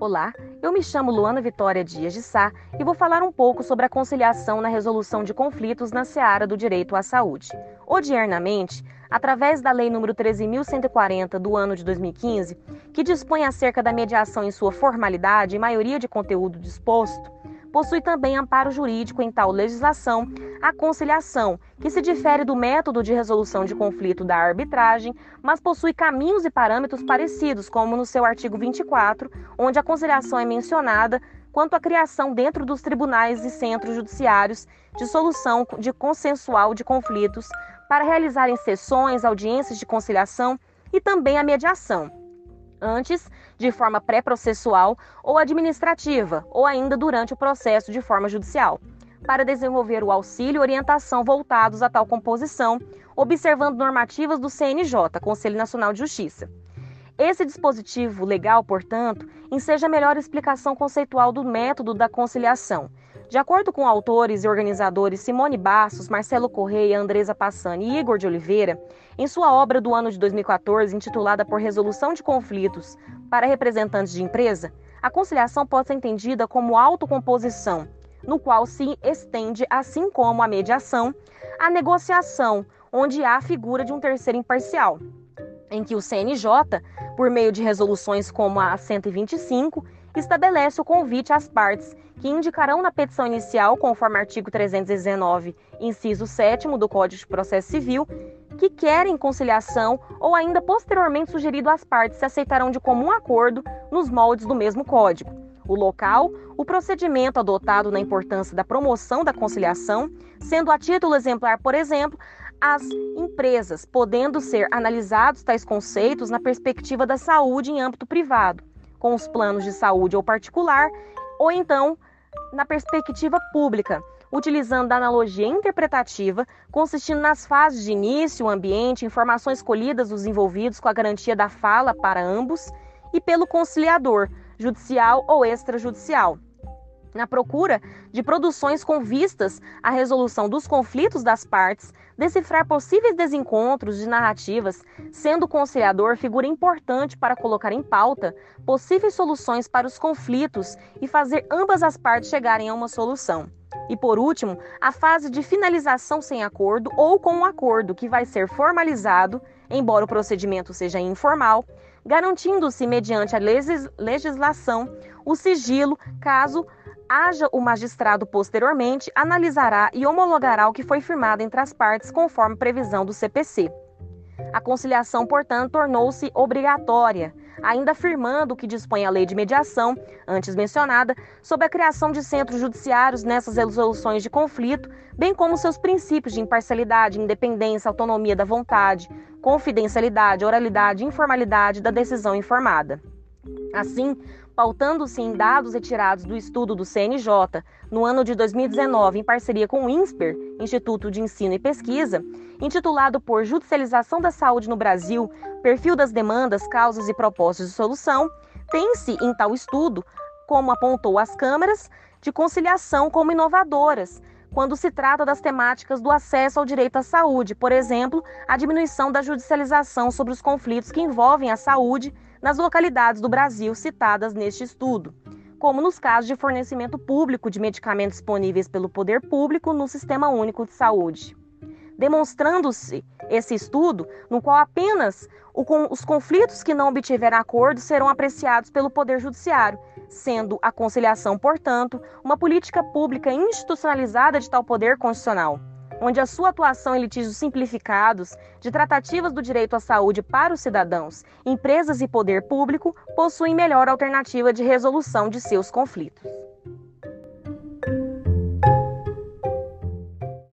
Olá, eu me chamo Luana Vitória Dias de Sá e vou falar um pouco sobre a conciliação na resolução de conflitos na seara do direito à saúde. Odiernamente, através da Lei nº 13.140 do ano de 2015, que dispõe acerca da mediação em sua formalidade e maioria de conteúdo disposto, possui também amparo jurídico em tal legislação a conciliação, que se difere do método de resolução de conflito da arbitragem, mas possui caminhos e parâmetros parecidos, como no seu artigo 24, onde a conciliação é mencionada quanto à criação dentro dos tribunais e centros judiciários de solução de consensual de conflitos para realizarem sessões, audiências de conciliação e também a mediação antes de forma pré-processual ou administrativa, ou ainda durante o processo de forma judicial, para desenvolver o auxílio e orientação voltados a tal composição, observando normativas do CNJ, Conselho Nacional de Justiça. Esse dispositivo legal, portanto, enseja a melhor explicação conceitual do método da conciliação, de acordo com autores e organizadores Simone Bassos, Marcelo Correia, Andresa Passani e Igor de Oliveira, em sua obra do ano de 2014, intitulada por Resolução de Conflitos para Representantes de Empresa, a conciliação pode ser entendida como autocomposição, no qual se estende, assim como a mediação, a negociação, onde há a figura de um terceiro imparcial, em que o CNJ, por meio de resoluções como a 125, estabelece o convite às partes que indicarão na petição inicial, conforme artigo 319, inciso 7 do Código de Processo Civil, que querem conciliação ou ainda posteriormente sugerido às partes se aceitarão de comum acordo nos moldes do mesmo código. O local, o procedimento adotado na importância da promoção da conciliação, sendo a título exemplar, por exemplo, as empresas, podendo ser analisados tais conceitos na perspectiva da saúde em âmbito privado, com os planos de saúde ou particular, ou então na perspectiva pública, utilizando a analogia interpretativa, consistindo nas fases de início, ambiente, informações colhidas dos envolvidos com a garantia da fala para ambos, e pelo conciliador, judicial ou extrajudicial na procura de produções com vistas à resolução dos conflitos das partes, decifrar possíveis desencontros de narrativas, sendo o conciliador figura importante para colocar em pauta possíveis soluções para os conflitos e fazer ambas as partes chegarem a uma solução. E por último, a fase de finalização sem acordo ou com um acordo que vai ser formalizado, embora o procedimento seja informal, garantindo-se mediante a legislação o sigilo caso haja o magistrado posteriormente analisará e homologará o que foi firmado entre as partes conforme previsão do CPC. A conciliação, portanto, tornou-se obrigatória, ainda afirmando o que dispõe a lei de mediação, antes mencionada, sobre a criação de centros judiciários nessas resoluções de conflito, bem como seus princípios de imparcialidade, independência, autonomia da vontade, confidencialidade, oralidade e informalidade da decisão informada. Assim, pautando-se em dados retirados do estudo do CNJ no ano de 2019, em parceria com o INSPER, Instituto de Ensino e Pesquisa, intitulado por Judicialização da Saúde no Brasil, Perfil das Demandas, Causas e Propostas de Solução, tem-se em tal estudo, como apontou as câmaras, de conciliação como inovadoras, quando se trata das temáticas do acesso ao direito à saúde, por exemplo, a diminuição da judicialização sobre os conflitos que envolvem a saúde nas localidades do Brasil citadas neste estudo, como nos casos de fornecimento público de medicamentos disponíveis pelo poder público no Sistema Único de Saúde. Demonstrando-se esse estudo, no qual apenas os conflitos que não obtiveram acordo serão apreciados pelo Poder Judiciário, sendo a conciliação, portanto, uma política pública institucionalizada de tal poder constitucional onde a sua atuação em litígios simplificados, de tratativas do direito à saúde para os cidadãos, empresas e poder público possuem melhor alternativa de resolução de seus conflitos.